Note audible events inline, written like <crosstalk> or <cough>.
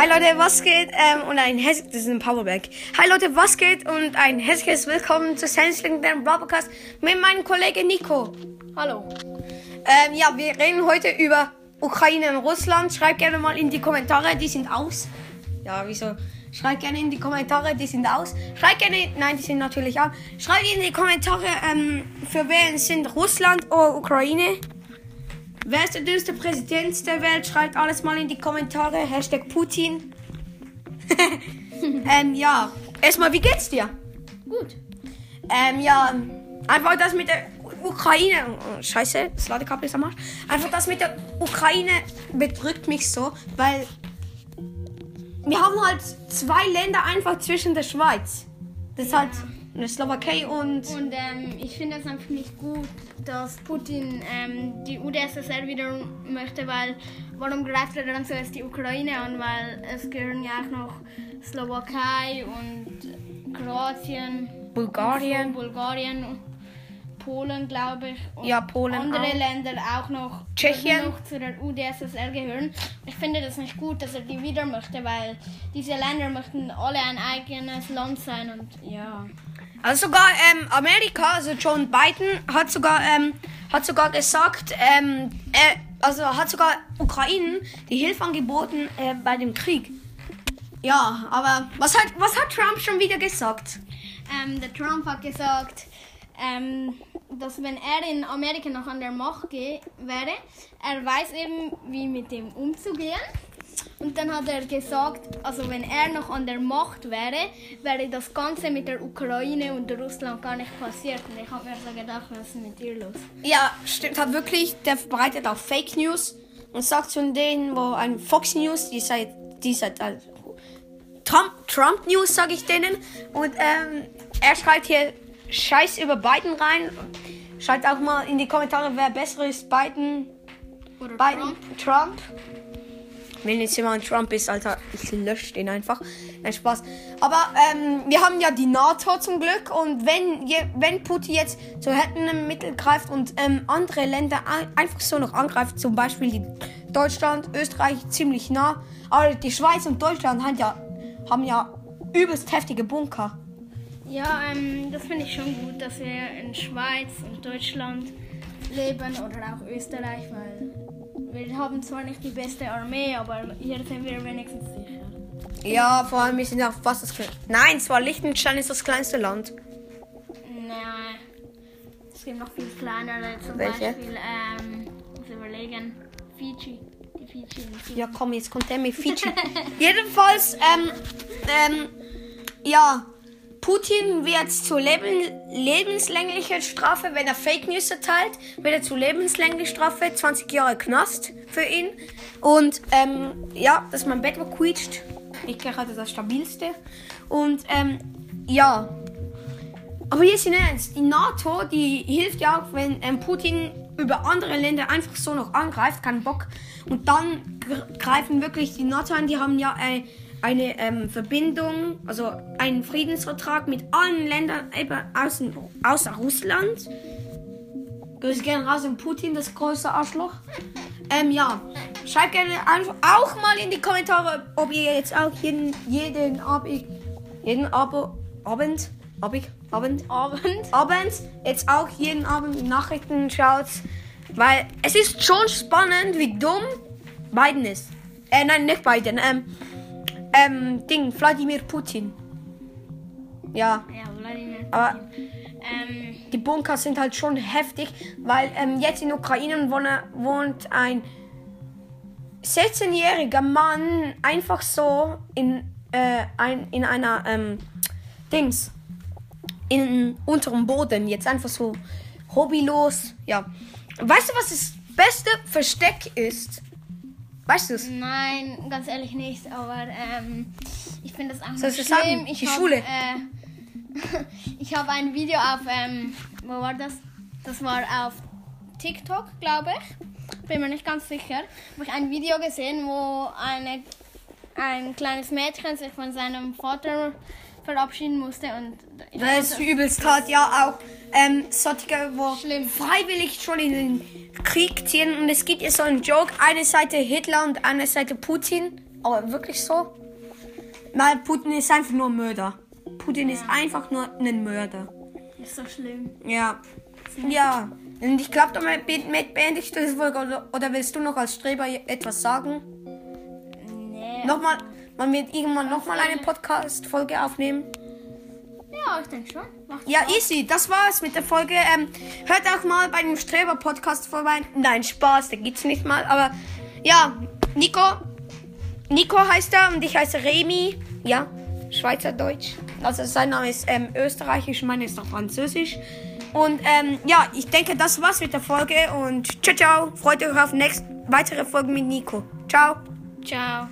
Hi Leute, was geht? Ähm, und ein hässliches, das ist ein Powerbank. Hi Leute, was geht? Und ein hässliches Willkommen zu Sans legendären Podcast mit meinem Kollegen Nico. Hallo. Ähm, ja, wir reden heute über Ukraine und Russland. Schreibt gerne mal in die Kommentare, die sind aus. Ja, wieso? Schreibt gerne in die Kommentare, die sind aus. Schreibt gerne, nein, die sind natürlich an. Schreibt in die Kommentare, ähm, für wen sind Russland oder Ukraine. Wer ist der dümmste Präsident der Welt? Schreibt alles mal in die Kommentare. Hashtag Putin. <laughs> ähm, ja. Erstmal, wie geht's dir? Gut. Ähm, ja, einfach das mit der Ukraine. Scheiße, das Ladekabel ist am Arsch. Einfach das mit der Ukraine bedrückt mich so, weil wir haben halt zwei Länder einfach zwischen der Schweiz. Das ist halt eine Slowakei und. Und ähm, ich finde es einfach nicht gut, dass Putin ähm, die UdSSR wieder möchte, weil warum greift er dann zuerst die Ukraine an? Weil es gehören ja auch noch Slowakei und Kroatien, Bulgarien. und Bulgarien, Polen, glaube ich. Und Ja, Polen andere auch. Länder auch noch, Tschechien. noch zu der UdSSR gehören. Ich finde das nicht gut, dass er die wieder möchte, weil diese Länder möchten alle ein eigenes Land sein und ja. Also sogar ähm, Amerika, also John Biden hat sogar ähm, hat sogar gesagt, ähm, äh, also hat sogar Ukraine die Hilfe angeboten äh, bei dem Krieg. Ja, aber was hat was hat Trump schon wieder gesagt? Ähm, der Trump hat gesagt, ähm, dass wenn er in Amerika noch an der Macht wäre, er weiß eben, wie mit dem umzugehen. Und dann hat er gesagt, also wenn er noch an der Macht wäre, wäre das Ganze mit der Ukraine und Russland gar nicht passiert. Und ich habe mir so gedacht, was ist mit dir los? Ja, stimmt, hat wirklich. Der verbreitet auch Fake News und sagt zu denen, wo ein Fox News, die seit die seit äh, Trump, Trump News, sage ich denen. Und ähm, er schreibt hier Scheiß über Biden rein. Schreibt auch mal in die Kommentare, wer besser ist, Biden, Oder Biden, Trump. Wenn jetzt jemand Trump ist, Alter, ich lösche den einfach. Nein, Spaß. Aber ähm, wir haben ja die NATO zum Glück und wenn, je, wenn Putin jetzt zu härteren Mitteln greift und ähm, andere Länder ein, einfach so noch angreift, zum Beispiel Deutschland, Österreich ziemlich nah, aber die Schweiz und Deutschland haben ja, haben ja übelst heftige Bunker. Ja, ähm, das finde ich schon gut, dass wir in Schweiz und Deutschland leben oder auch Österreich, weil wir haben zwar nicht die beste Armee, aber hier sind wir wenigstens sicher. Ja, vor allem wir sind ja fast das kleinste. Nein, zwar Liechtenstein ist das kleinste Land. Nein, es gibt noch viel kleinere, zum Welche? Beispiel, ähm, muss überlegen, Fiji. Die Fiji. Ja, komm, jetzt kommt der mit Fiji. <laughs> Jedenfalls, ähm, ähm, ja, Putin wird zu leben, lebenslänglicher Strafe, wenn er Fake News erteilt, wird er zu lebenslänglicher Strafe, 20 Jahre Knast für ihn. Und, ähm, ja, dass mein Bett quietscht. Ich gerade das stabilste. Und, ähm, ja. Aber jetzt in Ernst, die NATO, die hilft ja auch, wenn ähm, Putin über andere Länder einfach so noch angreift, keinen Bock. Und dann gr- greifen wirklich die NATO an, die haben ja äh, eine ähm, Verbindung, also einen Friedensvertrag mit allen Ländern außen, außer Russland. Grüße gerne raus an Putin, das große Arschloch. Ähm, ja. Schreibt gerne einfach auch mal in die Kommentare, ob ihr jetzt auch jeden, jeden Abend, jeden Abo, Abend, Abend, Abend, Abend. Abend jetzt auch jeden Abend Nachrichten schaut. Weil es ist schon spannend, wie dumm Biden ist. Äh, nein, nicht Biden. Ähm, ähm, Ding, Wladimir Putin. Ja, Ja, Vladimir. aber Ähm, die Bunker sind halt schon heftig, weil ähm, jetzt in Ukraine wohnt, wohnt ein 16-jähriger Mann einfach so in, äh, ein, in einer ähm, Dings in unterem Boden jetzt einfach so hobbylos. Ja, weißt du was das beste Versteck ist? Weißt du es? Nein, ganz ehrlich nicht, aber ähm, ich finde das einfach das schlimm. sagen? Ich Die hab, Schule. Äh, <laughs> ich habe ein Video auf, ähm, wo war das? Das war auf TikTok, glaube ich. Bin mir nicht ganz sicher. Habe ich ein Video gesehen, wo eine, ein kleines Mädchen sich von seinem Vater verabschieden musste und ich Das ist übelst hart, ja auch. Ähm, solche, wo Schlimm. freiwillig schon in den Krieg ziehen und es gibt ja so einen Joke, eine Seite Hitler und eine Seite Putin. Aber wirklich so? Nein, Putin ist einfach nur ein Mörder. Putin ist einfach nur ein Mörder. Ist so schlimm. Ja. Ja. Und ich glaube, damit mit beendest du das Folge oder, oder willst du noch als Streber etwas sagen? Nee. Nochmal, man wird irgendwann nochmal eine Podcast-Folge aufnehmen. Ja, ich denke schon. Macht Ja, Spaß. easy. Das war's mit der Folge. Ähm, hört auch mal bei dem Streber-Podcast vorbei. Nein, Spaß, der gibt's nicht mal. Aber ja, Nico. Nico heißt er und ich heiße Remy. Ja, Schweizerdeutsch. Also sein Name ist ähm, österreichisch, meine ist noch französisch. Und ähm, ja, ich denke, das war's mit der Folge. Und ciao, ciao. Freut euch auf nächste weitere Folgen mit Nico. Ciao. Ciao.